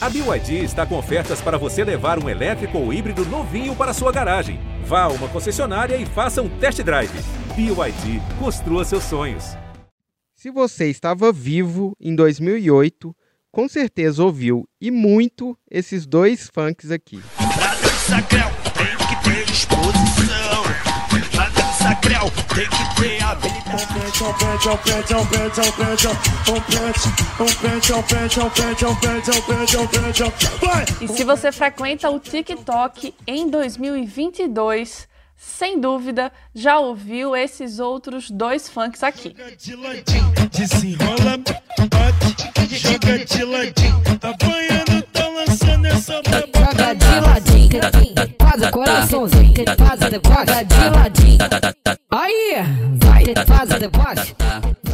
A BYD está com ofertas para você levar um elétrico ou híbrido novinho para sua garagem. Vá a uma concessionária e faça um test drive. BYD, construa seus sonhos. Se você estava vivo em 2008, com certeza ouviu e muito esses dois funks aqui. Pra dançar creu, tem que ter disposição. Tem que ter habilidade. E se você frequenta o TikTok em 2022, sem dúvida já ouviu esses outros dois funks aqui. Joga de ladinho, desenrola, bate, joga de ladinho. Tá banhando, tá lançando essa braba. Joga de ladinho, faz o coraçãozinho, faz o vai, faz o deboche.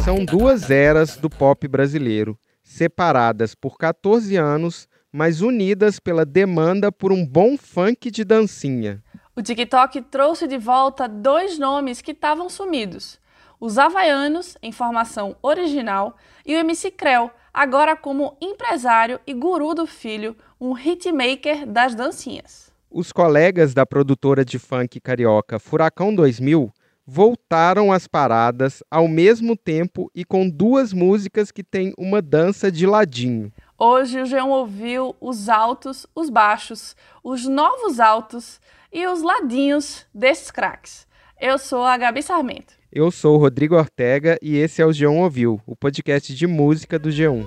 São duas eras do pop brasileiro, separadas por 14 anos, mas unidas pela demanda por um bom funk de dancinha. O TikTok trouxe de volta dois nomes que estavam sumidos: os Havaianos, em formação original, e o MC Creu, agora como empresário e guru do filho, um hitmaker das dancinhas. Os colegas da produtora de funk carioca Furacão 2000 voltaram às paradas ao mesmo tempo e com duas músicas que têm uma dança de ladinho. Hoje o João ouviu os altos, os baixos, os novos altos e os ladinhos desses craques. Eu sou a Gabi Sarmento. Eu sou o Rodrigo Ortega e esse é o G1 Ouviu, o podcast de música do G1.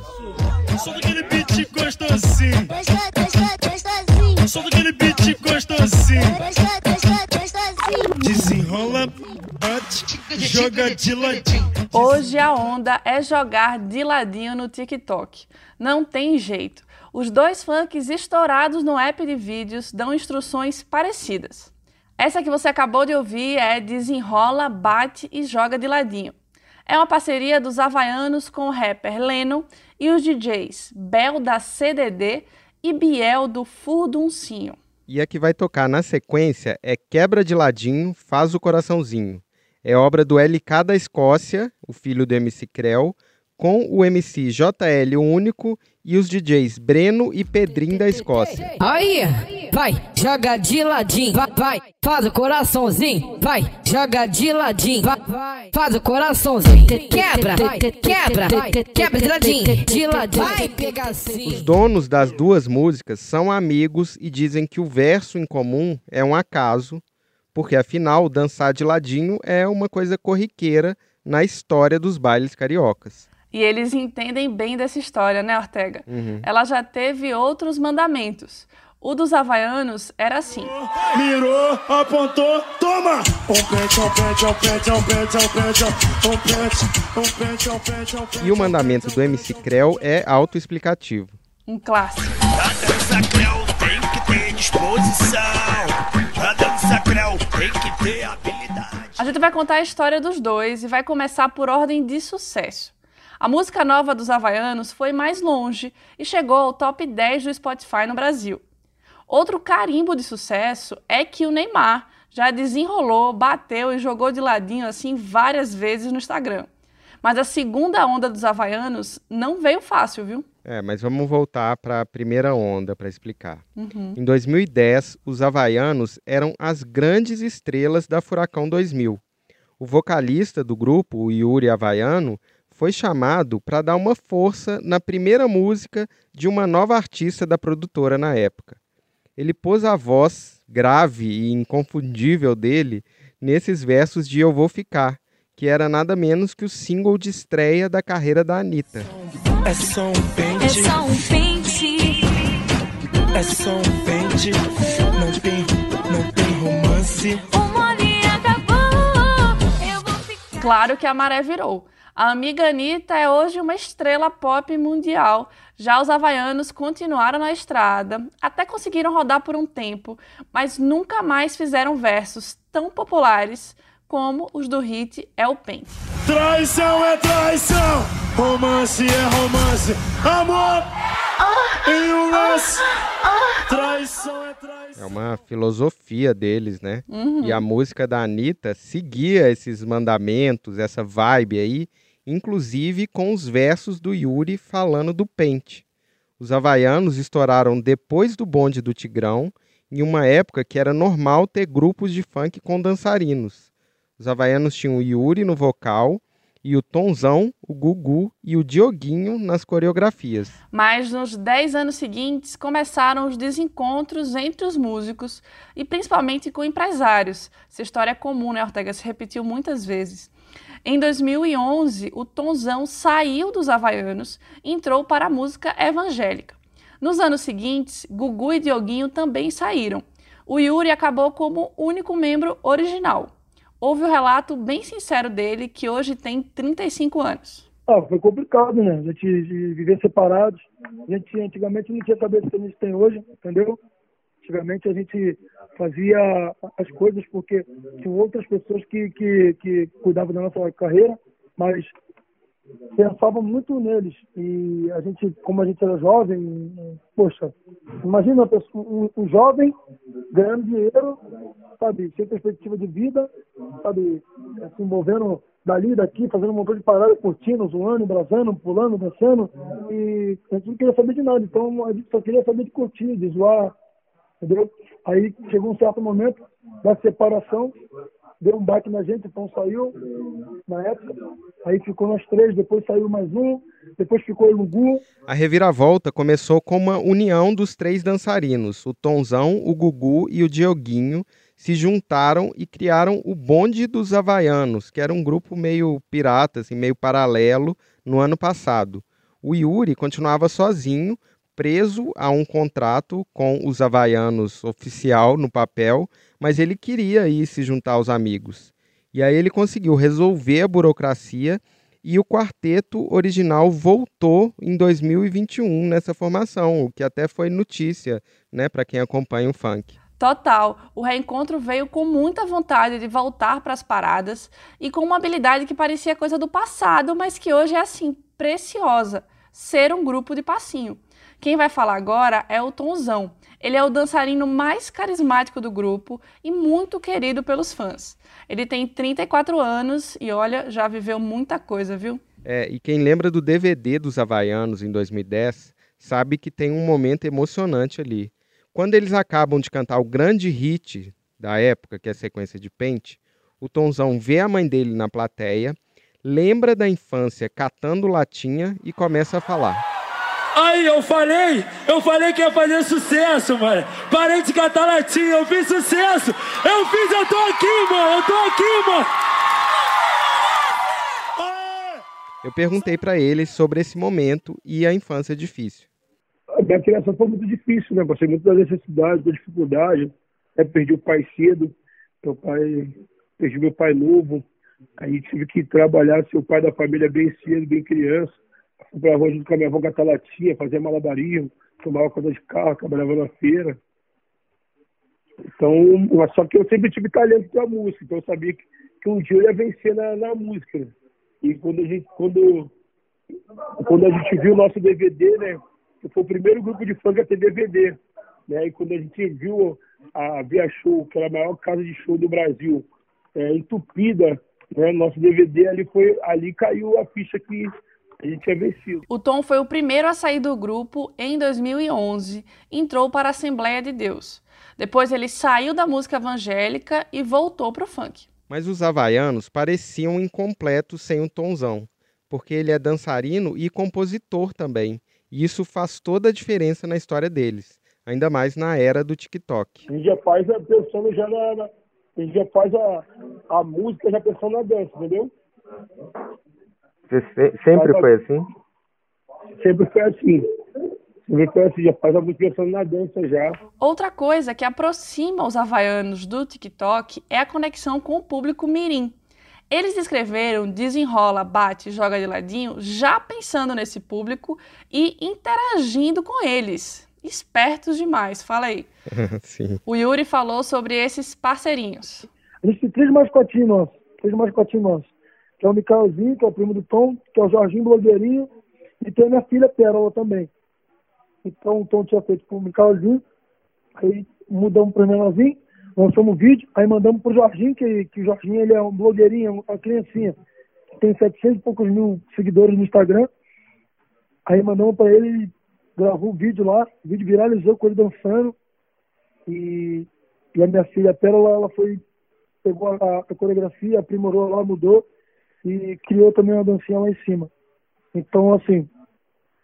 Só daquele beat gostosinho. Só daquele beat gostosinho. Joga de ladinho. Hoje a onda é jogar de ladinho no TikTok. Não tem jeito. Os dois funks estourados no app de vídeos dão instruções parecidas. Essa que você acabou de ouvir é Desenrola, Bate e Joga de Ladinho. É uma parceria dos havaianos com o rapper Leno e os DJs Bel da CDD e Biel do Furduncinho. E a que vai tocar na sequência é Quebra de Ladinho, Faz o Coraçãozinho. É obra do LK da Escócia, o filho do MC Creu, com o MC JL o Único e os DJs Breno e Pedrinho da Escócia. Aí, vai, joga de ladinho, vai, vai, faz o coraçãozinho, vai, joga de ladinho, vai, vai, faz o coraçãozinho, quebra, quebra, quebra de ladinho, de ladinho, vai pegar Os assim. donos das duas músicas são amigos e dizem que o verso em comum é um acaso, porque afinal dançar de ladinho é uma coisa corriqueira na história dos bailes cariocas. E eles entendem bem dessa história, né, Ortega? Uhum. Ela já teve outros mandamentos. O dos havaianos era assim. Mirou, apontou, toma! E o mandamento do MC Creu é autoexplicativo. Um clássico. A dança Creu tem que ter disposição. Creu tem que ter habilidade. A gente vai contar a história dos dois e vai começar por ordem de sucesso. A música nova dos Havaianos foi mais longe e chegou ao top 10 do Spotify no Brasil. Outro carimbo de sucesso é que o Neymar já desenrolou, bateu e jogou de ladinho assim várias vezes no Instagram. Mas a segunda onda dos Havaianos não veio fácil, viu? É, mas vamos voltar para a primeira onda para explicar. Em 2010, os havaianos eram as grandes estrelas da Furacão 2000. O vocalista do grupo, o Yuri Havaiano, foi chamado para dar uma força na primeira música de uma nova artista da produtora na época. Ele pôs a voz grave e inconfundível dele nesses versos de Eu Vou Ficar, que era nada menos que o single de estreia da carreira da Anitta. É só um É pente, só um pente. é só um pente. Não tem, não tem romance. O mole acabou. Eu vou ficar. Claro que a maré virou. A amiga Anitta é hoje uma estrela pop mundial. Já os havaianos continuaram na estrada, até conseguiram rodar por um tempo, mas nunca mais fizeram versos tão populares como os do hit É o Pen. Traição é traição, romance é romance, amor em um lance. Traição é traição. É uma filosofia deles, né? E a música da Anitta seguia esses mandamentos, essa vibe aí, inclusive com os versos do Yuri falando do pente. Os havaianos estouraram depois do bonde do Tigrão, em uma época que era normal ter grupos de funk com dançarinos. Os havaianos tinham o Yuri no vocal e o Tonzão, o Gugu e o Dioguinho nas coreografias. Mas nos 10 anos seguintes começaram os desencontros entre os músicos e principalmente com empresários. Essa história é comum, né, Ortega? Se repetiu muitas vezes. Em 2011, o Tonzão saiu dos Havaianos e entrou para a música evangélica. Nos anos seguintes, Gugu e Dioguinho também saíram. O Yuri acabou como único membro original. Houve o relato bem sincero dele, que hoje tem 35 anos. Ah, foi complicado, né? A gente viver separados. A gente antigamente não tinha a cabeça que a gente tem hoje, entendeu? Antigamente a gente fazia as coisas porque tinham outras pessoas que, que, que cuidavam da nossa carreira, mas pensavam muito neles. E a gente, como a gente era jovem, poxa, imagina um, um jovem ganhando dinheiro, sabe, sem perspectiva de vida, sabe, se envolvendo dali, daqui, fazendo um montão de paradas, curtindo, zoando, embrasando, pulando, dançando, e a gente não queria saber de nada. Então a gente só queria saber de curtir, de zoar, entendeu? Aí chegou um certo momento da separação, deu um baque na gente, então saiu na época. Aí ficou nós três, depois saiu mais um, depois ficou o Lugu. A reviravolta começou com uma união dos três dançarinos. O Tonzão, o Gugu e o Dioguinho se juntaram e criaram o Bonde dos Havaianos, que era um grupo meio pirata, assim, meio paralelo, no ano passado. O Yuri continuava sozinho, preso a um contrato com os Havaianos oficial no papel, mas ele queria ir se juntar aos amigos. E aí ele conseguiu resolver a burocracia e o quarteto original voltou em 2021 nessa formação, o que até foi notícia, né, para quem acompanha o funk. Total. O reencontro veio com muita vontade de voltar para as paradas e com uma habilidade que parecia coisa do passado, mas que hoje é assim, preciosa: ser um grupo de passinho. Quem vai falar agora é o Tonzão. Ele é o dançarino mais carismático do grupo e muito querido pelos fãs. Ele tem 34 anos e olha, já viveu muita coisa, viu? É, e quem lembra do DVD dos Havaianos em 2010 sabe que tem um momento emocionante ali. Quando eles acabam de cantar o grande hit da época, que é a sequência de Pente, o Tonzão vê a mãe dele na plateia, lembra da infância catando latinha e começa a falar. Aí, eu falei, eu falei que ia fazer sucesso, mano. Parei de catar latinha, eu fiz sucesso. Eu fiz, eu tô aqui, mano, eu tô aqui, mano. Eu perguntei para eles sobre esse momento e a infância difícil. A minha criação foi muito difícil, né? Passei muito da necessidade, da dificuldade. Né? Perdi o pai cedo, meu pai, perdi meu pai novo. Aí tive que trabalhar, ser o pai da família bem cedo, bem criança. Fui pra rua junto com a minha avó catar latinha, fazia malabarismo, tomava conta de carro, trabalhava na feira. Então, só que eu sempre tive talento pra música, então eu sabia que, que um dia eu ia vencer na, na música. né? E quando a gente, quando, quando a gente viu o nosso DVD, né? Que Foi o primeiro grupo de funk a ter DVD. Né? E quando a gente viu a Via Show, que era a maior casa de show do Brasil, é, entupida, né? Nosso DVD ali foi, ali caiu a ficha que a gente tinha vencido. O Tom foi o primeiro a sair do grupo em 2011, entrou para a Assembleia de Deus. Depois ele saiu da música evangélica e voltou para o funk. Mas os havaianos pareciam incompletos sem o Tonzão, porque ele é dançarino e compositor também. E isso faz toda a diferença na história deles, ainda mais na era do TikTok. A gente já faz a pensando já na, a gente já faz a, a música já pensando na dança, entendeu? sempre foi assim? Sempre foi assim. Sempre foi assim, já faz a música pensando na dança já. Outra coisa que aproxima os havaianos do TikTok é a conexão com o público mirim. Eles escreveram Desenrola, Bate, Joga de Ladinho já pensando nesse público e interagindo com eles. Espertos demais, fala aí. Sim. O Yuri falou sobre esses parceirinhos. A gente tem três mascotinhos nossos, três mascotinhos nossos. Que é o Micalzinho, que é o primo do Tom, que é o Jorginho Blogueirinho, e tem a minha filha Pérola também. Então o Tom tinha feito pro Micalzinho, aí mudamos pro menorzinho, lançamos um vídeo, aí mandamos pro Jorginho, que, que o Jorginho ele é um blogueirinho, uma criancinha, tem 700 e poucos mil seguidores no Instagram. Aí mandamos para ele, gravou um vídeo lá, o vídeo viralizou com ele dançando. E, e a minha filha Pérola, ela foi, pegou a, a coreografia, aprimorou lá, mudou e criou também uma dancinha lá em cima. Então, assim,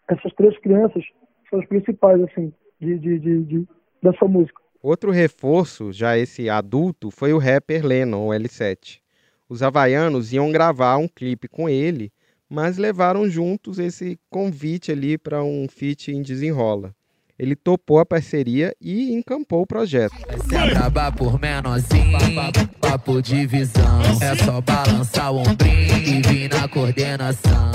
essas três crianças são as principais, assim, de, de, de, de dessa música. Outro reforço, já esse adulto, foi o rapper Lennon, o L7. Os havaianos iam gravar um clipe com ele, mas levaram juntos esse convite ali para um feat em desenrola. Ele topou a parceria e encampou o projeto. Se acabar por menorzinho, papo de visão. É só balançar o ombrinho e vir na coordenação.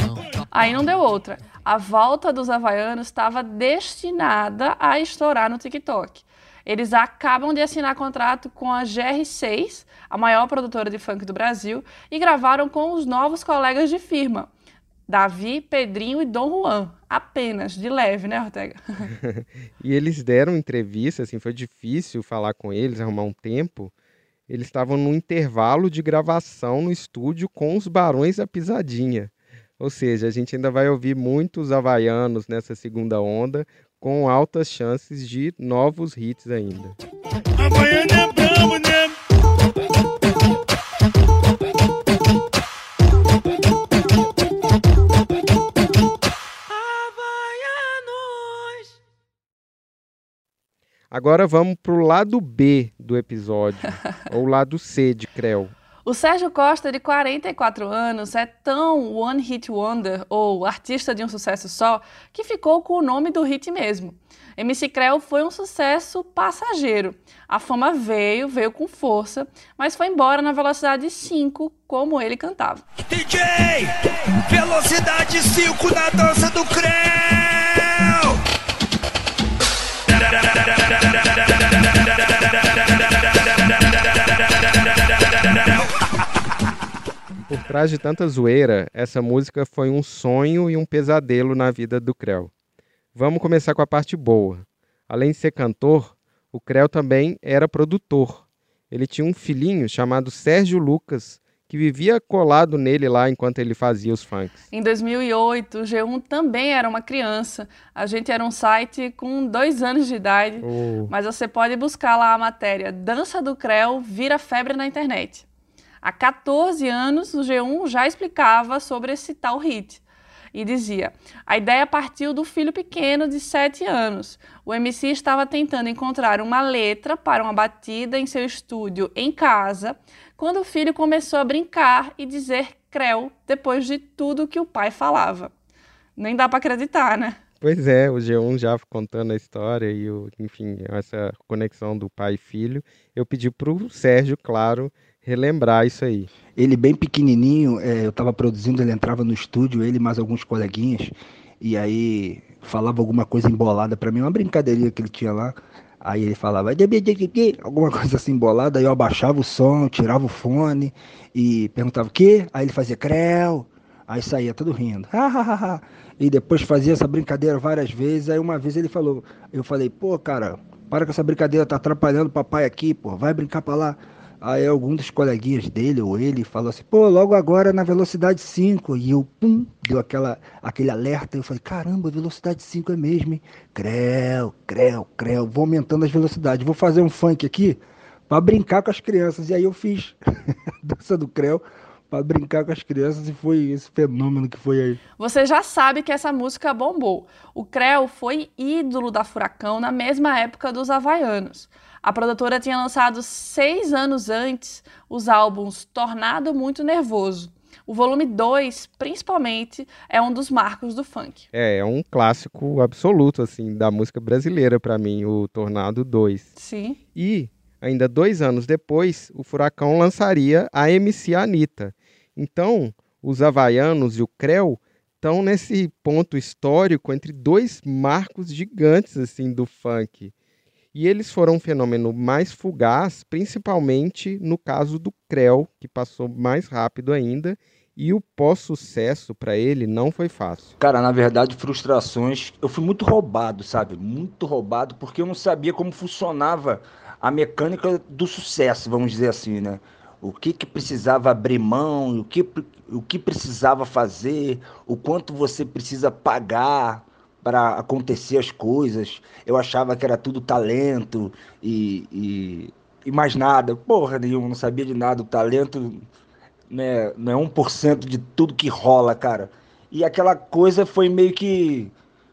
Aí não deu outra. A volta dos havaianos estava destinada a estourar no TikTok. Eles acabam de assinar contrato com a GR6, a maior produtora de funk do Brasil, e gravaram com os novos colegas de firma, Davi, Pedrinho e Dom Juan. Apenas, de leve, né, Ortega? e eles deram entrevista, assim, foi difícil falar com eles, arrumar um tempo. Eles estavam no intervalo de gravação no estúdio com os Barões da Pisadinha. Ou seja, a gente ainda vai ouvir muitos havaianos nessa segunda onda, com altas chances de novos hits ainda. Agora vamos pro lado B do episódio, ou lado C de Creu. O Sérgio Costa, de 44 anos, é tão one hit wonder, ou artista de um sucesso só, que ficou com o nome do hit mesmo. MC Creu foi um sucesso passageiro. A fama veio, veio com força, mas foi embora na velocidade 5, como ele cantava. DJ, velocidade 5 na dança do Creu. Por trás de tanta zoeira, essa música foi um sonho e um pesadelo na vida do Creu. Vamos começar com a parte boa. Além de ser cantor, o Creu também era produtor. Ele tinha um filhinho chamado Sérgio Lucas, que vivia colado nele lá enquanto ele fazia os funks. Em 2008, o G1 também era uma criança. A gente era um site com dois anos de idade, Oh. mas você pode buscar lá a matéria Dança do Creu vira febre na internet. Há 14 anos, o G1 já explicava sobre esse tal hit. E dizia: a ideia partiu do filho pequeno de 7 anos. O MC estava tentando encontrar uma letra para uma batida em seu estúdio em casa, quando o filho começou a brincar e dizer creu depois de tudo que o pai falava. Nem dá para acreditar, né? Pois é, o G1 já contando a história e, o, enfim, essa conexão do pai e filho. Eu pedi pro Sérgio, claro, relembrar isso aí. Ele bem pequenininho, é, eu estava produzindo, ele entrava no estúdio, ele mais alguns coleguinhas, e aí falava alguma coisa embolada para mim, uma brincadeirinha que ele tinha lá. Aí ele falava, alguma coisa assim embolada, aí eu abaixava o som, tirava o fone e perguntava o quê? Aí ele fazia creu, aí saía todo rindo. E depois fazia essa brincadeira várias vezes, aí uma vez ele falou, eu falei, pô, cara, para com essa brincadeira, tá atrapalhando o papai aqui, pô, vai brincar pra lá. Aí algum dos coleguinhas dele ou ele falou assim, pô, logo agora na velocidade 5. E eu, pum, deu aquela, aquele alerta. Eu falei, caramba, velocidade 5 é mesmo, hein? Creu, creu, creu. Vou aumentando as velocidades. Vou fazer um funk aqui pra brincar com as crianças. E aí eu fiz dança do creu pra brincar com as crianças e foi esse fenômeno que foi aí. Você já sabe que essa música bombou. O Creu foi ídolo da Furacão na mesma época dos Havaianos. A produtora tinha lançado seis anos antes os álbuns Tornado Muito Nervoso. O volume 2, principalmente, é um dos marcos do funk. É, é um clássico absoluto, assim, da música brasileira para mim, o Tornado 2. Sim. E, ainda dois anos depois, o Furacão lançaria a MC Anitta. Então, os Havaianos e o Creu estão nesse ponto histórico entre dois marcos gigantes, assim, do funk. E eles foram um fenômeno mais fugaz, principalmente no caso do Creu, que passou mais rápido ainda, e o pós-sucesso para ele não foi fácil. Cara, na verdade, frustrações. Eu fui muito roubado, sabe? Muito roubado, porque eu não sabia como funcionava a mecânica do sucesso, vamos dizer assim, né? O que, que precisava abrir mão, o que, o que precisava fazer, o quanto você precisa pagar para acontecer as coisas. Eu achava que era tudo talento e, e, e mais nada. Porra nenhuma, não sabia de nada. O talento né, não é 1% de tudo que rola, cara. E aquela coisa foi meio que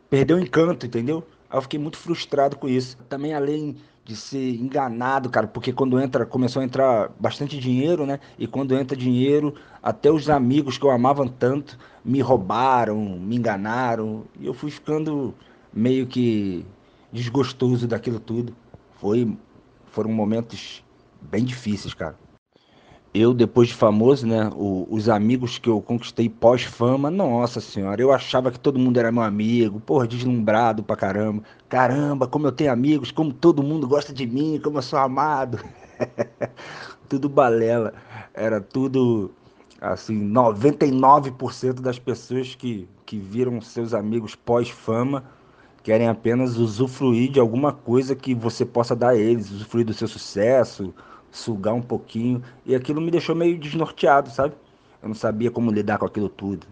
perdeu o encanto, entendeu? Aí eu fiquei muito frustrado com isso. Também além de ser enganado, cara, porque quando entra, começou a entrar bastante dinheiro, né? E quando entra dinheiro, até os amigos que eu amava tanto me roubaram, me enganaram, e eu fui ficando meio que desgostoso daquilo tudo. Foi foram momentos bem difíceis, cara. Eu, depois de famoso, né? o- os amigos que eu conquistei pós-fama, nossa senhora, eu achava que todo mundo era meu amigo, porra, deslumbrado pra caramba. Caramba, como eu tenho amigos, como todo mundo gosta de mim, como eu sou amado. tudo balela. Era tudo, assim, 99% das pessoas que, que viram seus amigos pós-fama querem apenas usufruir de alguma coisa que você possa dar a eles, usufruir do seu sucesso, sugar um pouquinho. E aquilo me deixou meio desnorteado, sabe? Eu não sabia como lidar com aquilo tudo.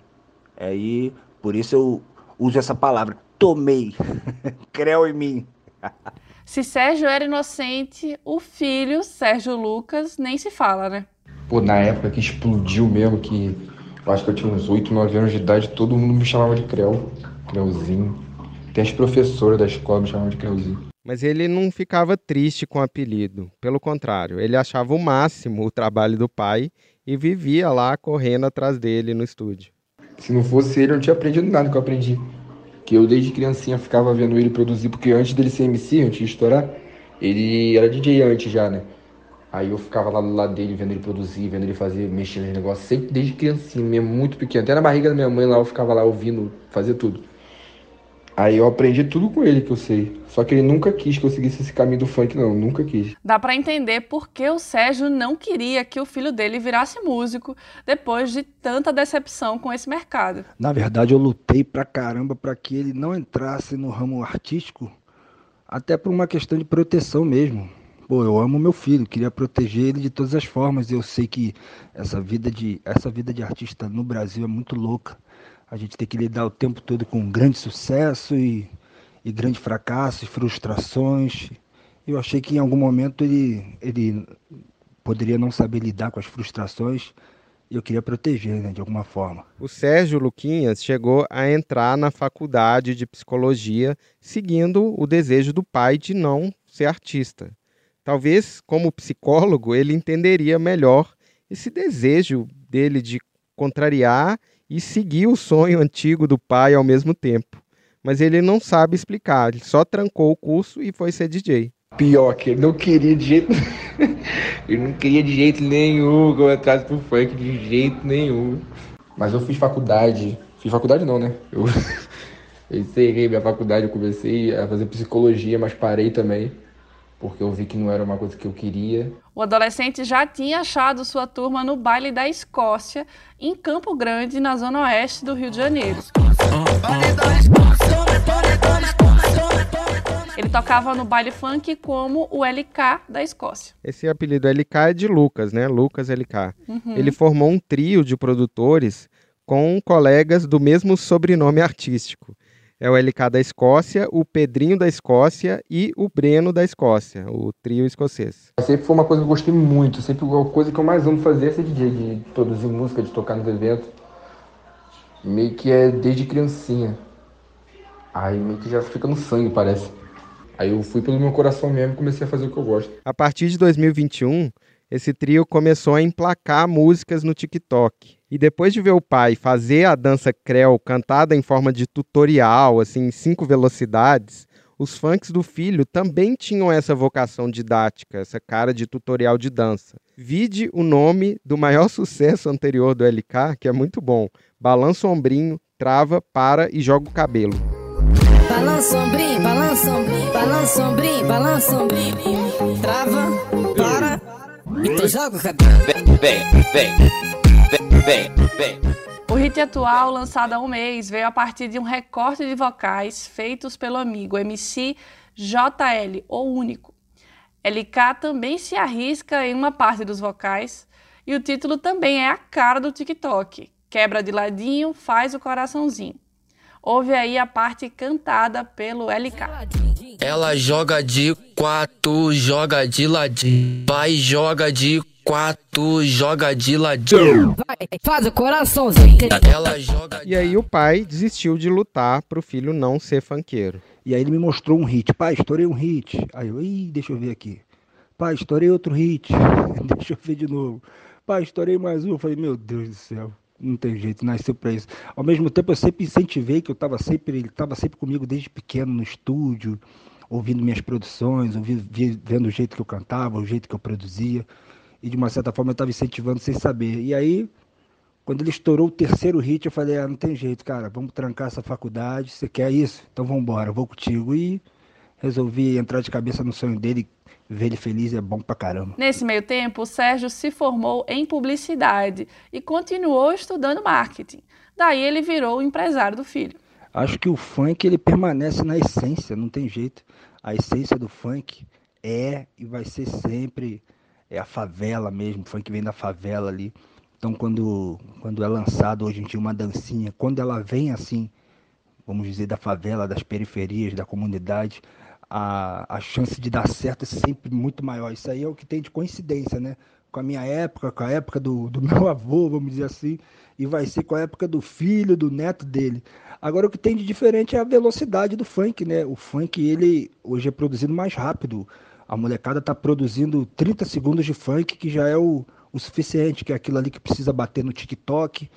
Aí, por isso eu uso essa palavra, tomei. Creu em mim. Se Sérgio era inocente, o filho, Sérgio Lucas, nem se fala, né? Pô, na época que explodiu mesmo, que eu acho que eu tinha uns 8, 9 anos de idade, todo mundo me chamava de Creu, Creuzinho. Até as professoras da escola me chamavam de Creuzinho. Mas ele não ficava triste com o apelido. Pelo contrário, ele achava o máximo o trabalho do pai e vivia lá correndo atrás dele no estúdio. Se não fosse ele, eu não tinha aprendido nada que eu aprendi. Que eu desde criancinha ficava vendo ele produzir, porque antes dele ser MC, antes de estourar, ele era DJ antes já, né? Aí eu ficava lá do lado dele, vendo ele produzir, vendo ele fazer, mexer nos negócios, sempre desde criancinha, mesmo muito pequeno. Até na barriga da minha mãe lá, eu ficava lá ouvindo, fazer tudo. Aí eu aprendi tudo com ele que eu sei. Só que ele nunca quis que eu seguisse esse caminho do funk, não. Nunca quis. Dá pra entender por que o Sérgio não queria que o filho dele virasse músico depois de tanta decepção com esse mercado. Na verdade, eu lutei pra caramba pra que ele não entrasse no ramo artístico, até por uma questão de proteção mesmo. Pô, eu amo meu filho, queria proteger ele de todas as formas. Eu sei que essa vida de essa vida de artista no Brasil é muito louca. A gente tem que lidar o tempo todo com grande sucesso e, e grande fracasso, e frustrações. Eu achei que em algum momento ele, ele poderia não saber lidar com as frustrações e eu queria proteger, né, de alguma forma. O Sérgio Luquinhas chegou a entrar na faculdade de psicologia, seguindo o desejo do pai de não ser artista. Talvez, como psicólogo, ele entenderia melhor esse desejo dele de contrariar e seguir o sonho antigo do pai ao mesmo tempo. Mas ele não sabe explicar, ele só trancou o curso e foi ser DJ. Pior que ele não queria de jeito Ele não queria de jeito nenhum que eu entrasse pro funk, de jeito nenhum. Mas eu fiz faculdade. Fiz faculdade não, né? Eu, eu encerrei minha faculdade, eu comecei a fazer psicologia, mas parei também. Porque eu vi que não era uma coisa que eu queria. O adolescente já tinha achado sua turma no baile da Escócia, em Campo Grande, na zona oeste do Rio de Janeiro. Ele tocava no baile funk como o LK da Escócia. Esse apelido LK é de Lucas, né? Lucas LK. Uhum. Ele formou um trio de produtores com colegas do mesmo sobrenome artístico. É o LK da Escócia, o Pedrinho da Escócia e o Breno da Escócia, o trio escocês. Sempre foi uma coisa que eu gostei muito. Sempre a coisa que eu mais amo fazer é ser DJ, de produzir música, de tocar nos eventos. Meio que é desde criancinha. Aí meio que já fica no sangue, parece. Aí eu fui pelo meu coração mesmo e comecei a fazer o que eu gosto. A partir de 2021, esse trio começou a emplacar músicas no TikTok. E depois de ver o pai fazer a dança creu cantada em forma de tutorial, assim, em cinco velocidades, os funks do filho também tinham essa vocação didática, essa cara de tutorial de dança. Vide o nome do maior sucesso anterior do LK, que é muito bom. Balança ombrinho, trava, para e joga o cabelo. Balança ombrinho, balança ombrinho, balança ombrinho, balança ombrinho. Trava, joga o cabelo. Vem, vem, vem, vem. O hit atual, lançado há um mês, veio a partir de um recorte de vocais feitos pelo amigo MC JL, o único. LK também se arrisca em uma parte dos vocais e o título também é a cara do TikTok. Quebra de ladinho, faz o coraçãozinho. Ouve aí a parte cantada pelo LK. Ela joga de quatro, joga de ladinho. Pai joga de quatro, joga de ladinho. Faz o coraçãozinho. Ela joga E aí o pai desistiu de lutar pro filho não ser funkeiro. E aí ele me mostrou um hit. Pai, estourei um hit. Aí eu, ih, deixa eu ver aqui. Pai, estourei outro hit. deixa eu ver de novo. Pai, estourei mais um. Eu falei, meu Deus do céu. Não tem jeito, nasceu pra isso. Ao mesmo tempo, eu sempre incentivei que eu tava sempre, ele estava sempre comigo desde pequeno no estúdio, ouvindo minhas produções, ouvindo, vi- vendo o jeito que eu cantava, o jeito que eu produzia. E de uma certa forma eu estava incentivando sem saber. E aí, quando ele estourou o terceiro hit, eu falei, ah, não tem jeito, cara, vamos trancar essa faculdade, você quer isso? Então vamos embora, vou contigo. E resolvi entrar de cabeça no sonho dele, ver ele feliz é bom pra caramba. Nesse meio tempo, o Sérgio se formou em publicidade e continuou estudando marketing. Daí ele virou o empresário do filho. Acho que o funk ele permanece na essência, não tem jeito. A essência do funk é e vai ser sempre é a favela mesmo, o funk vem da favela ali. Então quando quando é lançado hoje em dia uma dancinha, quando ela vem assim, vamos dizer da favela, das periferias, da comunidade, a, a chance de dar certo é sempre muito maior. Isso aí é o que tem de coincidência, né? Com a minha época, com a época do, do meu avô, vamos dizer assim, e vai ser com a época do filho, do neto dele. Agora o que tem de diferente é a velocidade do funk, né? O funk ele hoje é produzido mais rápido. A molecada tá produzindo 30 segundos de funk que já é o, o suficiente, que é aquilo ali que precisa bater no TikTok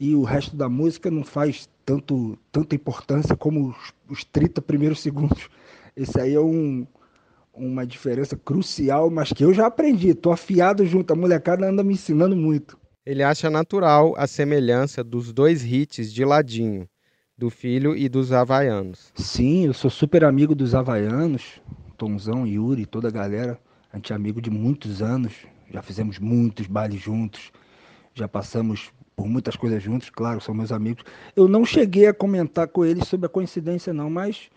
e o resto da música não faz tanto tanta importância como os, os 30 primeiros segundos. Esse aí é um, uma diferença crucial, mas que eu já aprendi. Tô afiado junto, a molecada anda me ensinando muito. Ele acha natural a semelhança dos dois hits de ladinho, do filho e dos havaianos. Sim, eu sou super amigo dos havaianos, Tomzão, Yuri, toda a galera. A gente é amigo de muitos anos, já fizemos muitos bailes juntos, já passamos por muitas coisas juntos, claro, são meus amigos. Eu não cheguei a comentar com eles sobre a coincidência, não, mas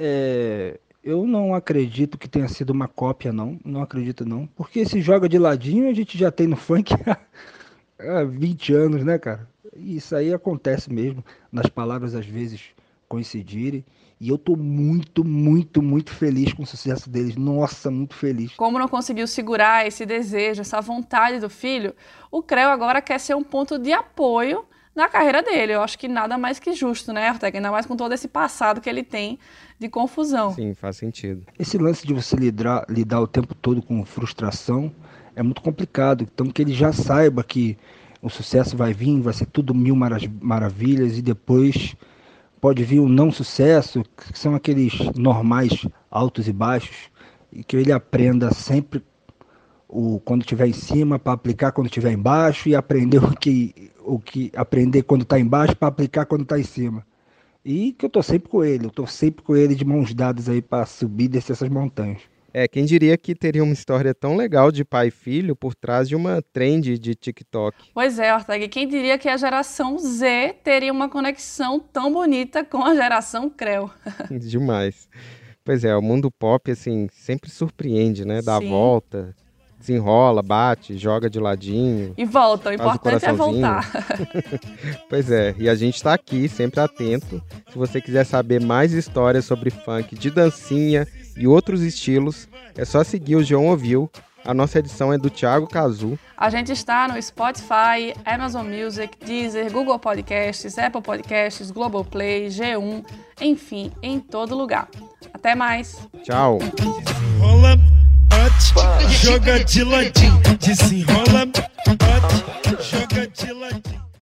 é, eu não acredito que tenha sido uma cópia, não. Não acredito, não. Porque se joga de ladinho, a gente já tem no funk há 20 anos, né, cara? E Isso aí acontece mesmo, nas palavras às vezes coincidirem. E eu tô muito, muito, muito feliz com o sucesso deles. Nossa, muito feliz. Como não conseguiu segurar esse desejo, essa vontade do filho, o Creu agora quer ser um ponto de apoio na carreira dele. Eu acho que nada mais que justo, né, Ortega? Ainda mais com todo esse passado que ele tem de confusão. Sim, faz sentido. Esse lance de você lidar, lidar o tempo todo com frustração é muito complicado. Então que ele já saiba que o sucesso vai vir, vai ser tudo mil mara- maravilhas e depois pode vir um não sucesso, que são aqueles normais altos e baixos, e que ele aprenda sempre o quando estiver em cima para aplicar quando estiver embaixo e aprender o que o que aprender quando está embaixo para aplicar quando está em cima. E que eu tô sempre com ele, eu tô sempre com ele de mãos dadas aí para subir e descer essas montanhas. É, quem diria que teria uma história tão legal de pai e filho por trás de uma trend de TikTok? Pois é, Ortega, quem diria que a geração Z teria uma conexão tão bonita com a geração Creu? Demais. Pois é, o mundo pop, assim, sempre surpreende, né? Dá a Sim. volta, desenrola, bate, joga de ladinho. E volta, o importante é coraçãozinho. voltar. Pois é, e a gente está aqui, sempre atento. Se você quiser saber mais histórias sobre funk de dancinha e outros estilos, é só seguir o João Ouviu. A nossa edição é do Thiago Cazu. A gente está no Spotify, Amazon Music, Deezer, Google Podcasts, Apple Podcasts, Globoplay, G1, enfim, em todo lugar. Até mais! Tchau! bote, joga de ladinho, desenrola, bote, joga de ladinho.